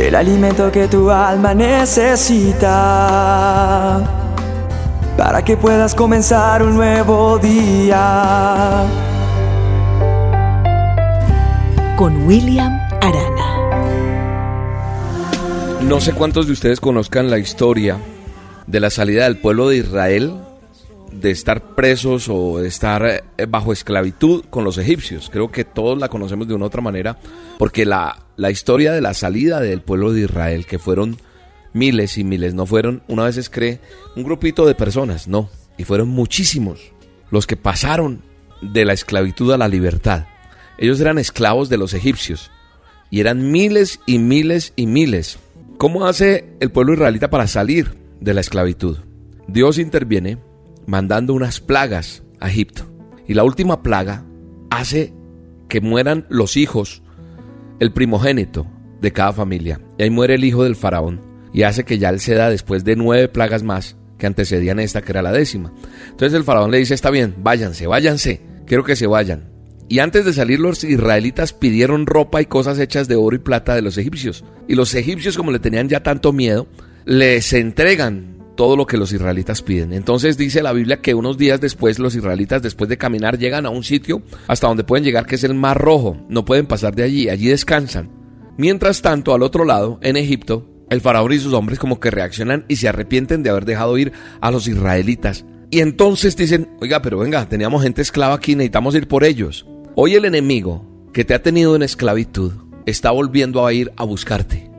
el alimento que tu alma necesita para que puedas comenzar un nuevo día. Con William Arana. No sé cuántos de ustedes conozcan la historia de la salida del pueblo de Israel de estar presos o de estar eh, bajo esclavitud con los egipcios. Creo que todos la conocemos de una otra manera, porque la, la historia de la salida del pueblo de Israel, que fueron miles y miles, no fueron, una vez cree, un grupito de personas, no, y fueron muchísimos los que pasaron de la esclavitud a la libertad. Ellos eran esclavos de los egipcios y eran miles y miles y miles. ¿Cómo hace el pueblo israelita para salir de la esclavitud? Dios interviene mandando unas plagas a Egipto. Y la última plaga hace que mueran los hijos, el primogénito de cada familia. Y ahí muere el hijo del faraón. Y hace que ya él se da después de nueve plagas más que antecedían esta, que era la décima. Entonces el faraón le dice, está bien, váyanse, váyanse, quiero que se vayan. Y antes de salir los israelitas pidieron ropa y cosas hechas de oro y plata de los egipcios. Y los egipcios, como le tenían ya tanto miedo, les entregan todo lo que los israelitas piden. Entonces dice la Biblia que unos días después los israelitas después de caminar llegan a un sitio hasta donde pueden llegar que es el Mar Rojo. No pueden pasar de allí, allí descansan. Mientras tanto, al otro lado, en Egipto, el faraón y sus hombres como que reaccionan y se arrepienten de haber dejado ir a los israelitas. Y entonces dicen, oiga, pero venga, teníamos gente esclava aquí, necesitamos ir por ellos. Hoy el enemigo que te ha tenido en esclavitud está volviendo a ir a buscarte.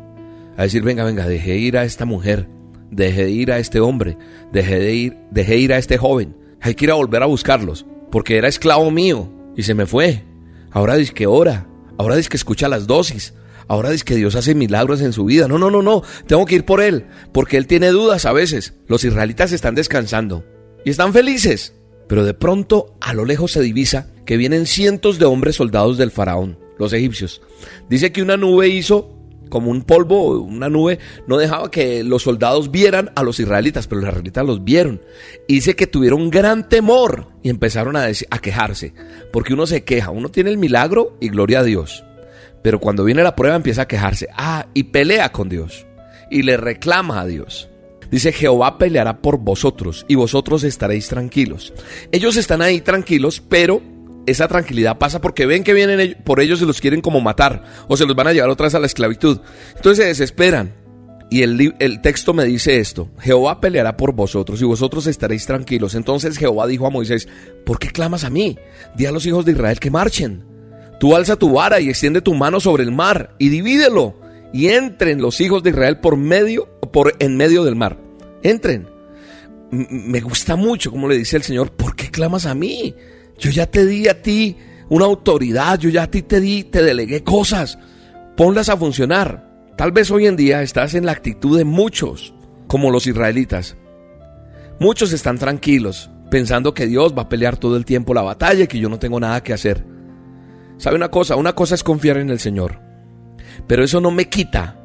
A decir, venga, venga, deje ir a esta mujer dejé de ir a este hombre, dejé de ir, dejé ir a este joven. Hay que ir a volver a buscarlos, porque era esclavo mío y se me fue. Ahora dice que ora, ahora dice que escucha las dosis, ahora dice que Dios hace milagros en su vida. No, no, no, no, tengo que ir por él, porque él tiene dudas a veces. Los israelitas están descansando y están felices, pero de pronto a lo lejos se divisa que vienen cientos de hombres soldados del faraón, los egipcios. Dice que una nube hizo como un polvo, una nube, no dejaba que los soldados vieran a los israelitas, pero los israelitas los vieron. Y dice que tuvieron gran temor y empezaron a, a quejarse, porque uno se queja, uno tiene el milagro y gloria a Dios. Pero cuando viene la prueba empieza a quejarse, ah, y pelea con Dios, y le reclama a Dios. Dice, Jehová peleará por vosotros y vosotros estaréis tranquilos. Ellos están ahí tranquilos, pero esa tranquilidad pasa porque ven que vienen por ellos y los quieren como matar o se los van a llevar otra vez a la esclavitud. Entonces se desesperan. Y el, el, texto me dice esto, Jehová peleará por vosotros y vosotros estaréis tranquilos. Entonces Jehová dijo a Moisés, ¿por qué clamas a mí? Di a los hijos de Israel que marchen. Tú alza tu vara y extiende tu mano sobre el mar y divídelo. Y entren los hijos de Israel por medio, por en medio del mar. Entren. me gusta mucho como le dice el Señor, ¿por qué clamas a mí? Yo ya te di a ti una autoridad, yo ya a ti te di, te delegué cosas. Ponlas a funcionar. Tal vez hoy en día estás en la actitud de muchos, como los israelitas. Muchos están tranquilos, pensando que Dios va a pelear todo el tiempo la batalla y que yo no tengo nada que hacer. ¿Sabe una cosa? Una cosa es confiar en el Señor. Pero eso no me quita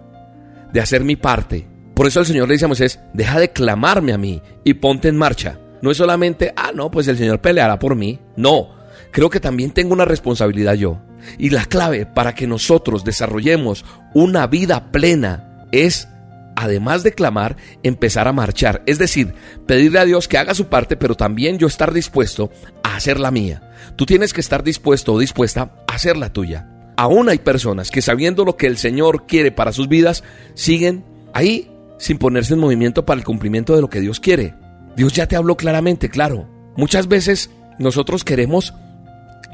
de hacer mi parte. Por eso el Señor le dice a Moisés, deja de clamarme a mí y ponte en marcha. No es solamente, ah, no, pues el Señor peleará por mí. No, creo que también tengo una responsabilidad yo. Y la clave para que nosotros desarrollemos una vida plena es, además de clamar, empezar a marchar. Es decir, pedirle a Dios que haga su parte, pero también yo estar dispuesto a hacer la mía. Tú tienes que estar dispuesto o dispuesta a hacer la tuya. Aún hay personas que sabiendo lo que el Señor quiere para sus vidas, siguen ahí sin ponerse en movimiento para el cumplimiento de lo que Dios quiere. Dios ya te habló claramente, claro. Muchas veces nosotros queremos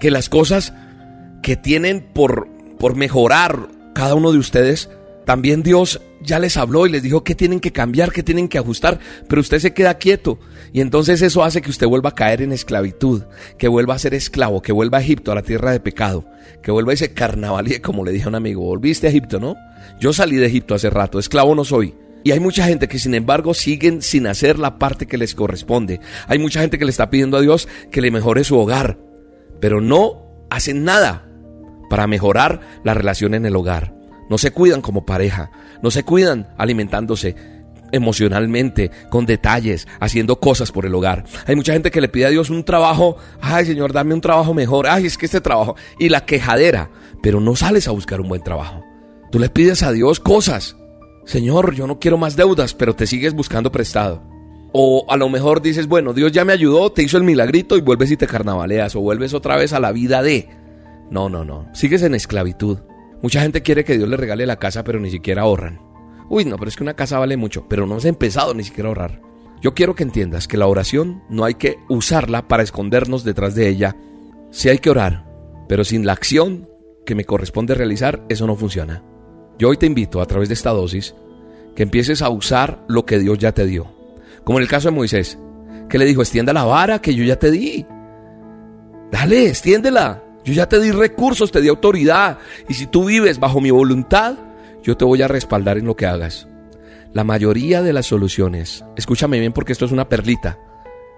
que las cosas que tienen por, por mejorar cada uno de ustedes, también Dios ya les habló y les dijo que tienen que cambiar, que tienen que ajustar, pero usted se queda quieto y entonces eso hace que usted vuelva a caer en esclavitud, que vuelva a ser esclavo, que vuelva a Egipto, a la tierra de pecado, que vuelva a ese carnaval, como le dije a un amigo, volviste a Egipto, ¿no? Yo salí de Egipto hace rato, esclavo no soy, y hay mucha gente que sin embargo siguen sin hacer la parte que les corresponde. Hay mucha gente que le está pidiendo a Dios que le mejore su hogar, pero no hacen nada para mejorar la relación en el hogar. No se cuidan como pareja, no se cuidan alimentándose emocionalmente, con detalles, haciendo cosas por el hogar. Hay mucha gente que le pide a Dios un trabajo, ay Señor, dame un trabajo mejor, ay es que este trabajo, y la quejadera, pero no sales a buscar un buen trabajo. Tú le pides a Dios cosas. Señor, yo no quiero más deudas, pero te sigues buscando prestado. O a lo mejor dices, bueno, Dios ya me ayudó, te hizo el milagrito y vuelves y te carnavaleas o vuelves otra vez a la vida de... No, no, no. Sigues en esclavitud. Mucha gente quiere que Dios le regale la casa, pero ni siquiera ahorran. Uy, no, pero es que una casa vale mucho, pero no has empezado ni siquiera a ahorrar. Yo quiero que entiendas que la oración no hay que usarla para escondernos detrás de ella. Sí hay que orar, pero sin la acción que me corresponde realizar, eso no funciona. Yo hoy te invito a través de esta dosis que empieces a usar lo que Dios ya te dio. Como en el caso de Moisés, que le dijo, extienda la vara que yo ya te di. Dale, extiéndela. Yo ya te di recursos, te di autoridad. Y si tú vives bajo mi voluntad, yo te voy a respaldar en lo que hagas. La mayoría de las soluciones, escúchame bien porque esto es una perlita,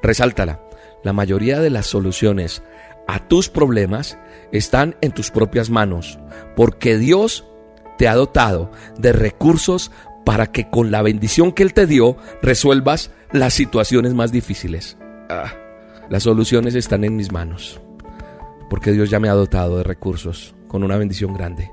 resáltala. La mayoría de las soluciones a tus problemas están en tus propias manos, porque Dios te ha dotado de recursos para que con la bendición que Él te dio resuelvas las situaciones más difíciles. Ah, las soluciones están en mis manos, porque Dios ya me ha dotado de recursos con una bendición grande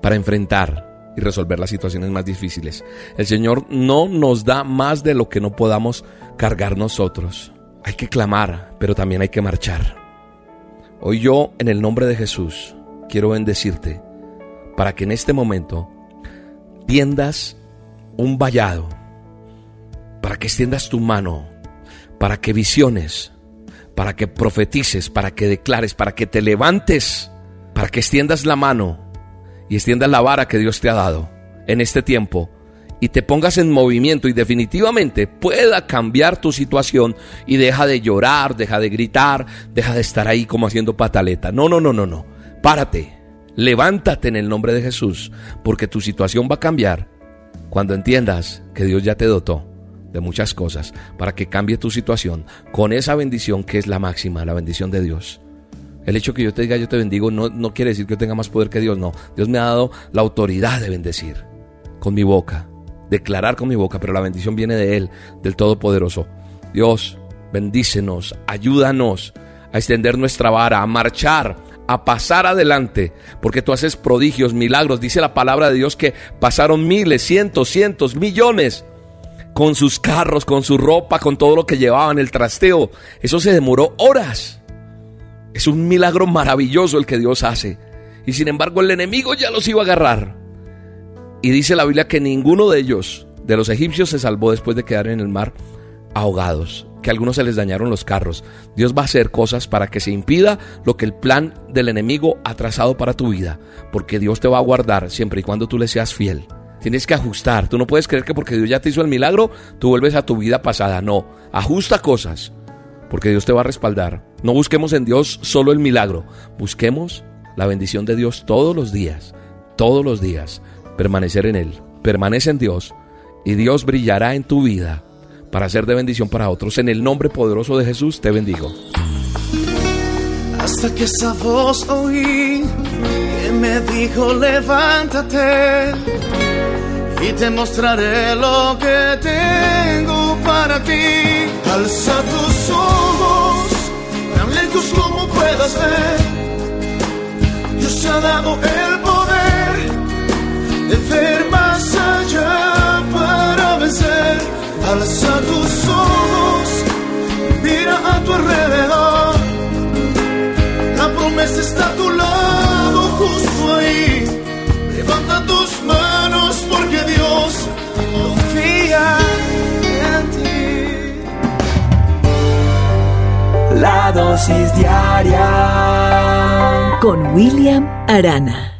para enfrentar y resolver las situaciones más difíciles. El Señor no nos da más de lo que no podamos cargar nosotros. Hay que clamar, pero también hay que marchar. Hoy yo, en el nombre de Jesús, quiero bendecirte para que en este momento tiendas un vallado, para que extiendas tu mano, para que visiones, para que profetices, para que declares, para que te levantes, para que extiendas la mano y extiendas la vara que Dios te ha dado en este tiempo y te pongas en movimiento y definitivamente pueda cambiar tu situación y deja de llorar, deja de gritar, deja de estar ahí como haciendo pataleta. No, no, no, no, no. Párate, levántate en el nombre de Jesús, porque tu situación va a cambiar cuando entiendas que Dios ya te dotó de muchas cosas para que cambie tu situación con esa bendición que es la máxima, la bendición de Dios. El hecho que yo te diga yo te bendigo no, no quiere decir que yo tenga más poder que Dios, no. Dios me ha dado la autoridad de bendecir con mi boca, declarar con mi boca, pero la bendición viene de Él, del Todopoderoso. Dios, bendícenos, ayúdanos a extender nuestra vara, a marchar a pasar adelante, porque tú haces prodigios, milagros. Dice la palabra de Dios que pasaron miles, cientos, cientos, millones con sus carros, con su ropa, con todo lo que llevaban, el trasteo. Eso se demoró horas. Es un milagro maravilloso el que Dios hace. Y sin embargo el enemigo ya los iba a agarrar. Y dice la Biblia que ninguno de ellos, de los egipcios, se salvó después de quedar en el mar ahogados que a algunos se les dañaron los carros. Dios va a hacer cosas para que se impida lo que el plan del enemigo ha trazado para tu vida, porque Dios te va a guardar siempre y cuando tú le seas fiel. Tienes que ajustar. Tú no puedes creer que porque Dios ya te hizo el milagro, tú vuelves a tu vida pasada. No, ajusta cosas, porque Dios te va a respaldar. No busquemos en Dios solo el milagro, busquemos la bendición de Dios todos los días, todos los días. Permanecer en Él. Permanece en Dios y Dios brillará en tu vida para ser de bendición para otros. En el nombre poderoso de Jesús te bendigo. Hasta que esa voz oí que me dijo levántate y te mostraré lo que tengo para ti. Alza tus ojos, tan lejos como puedas ver. Dios ha dado el Está a tu lado, justo ahí. Levanta tus manos porque Dios confía en ti. La dosis diaria Con William Arana.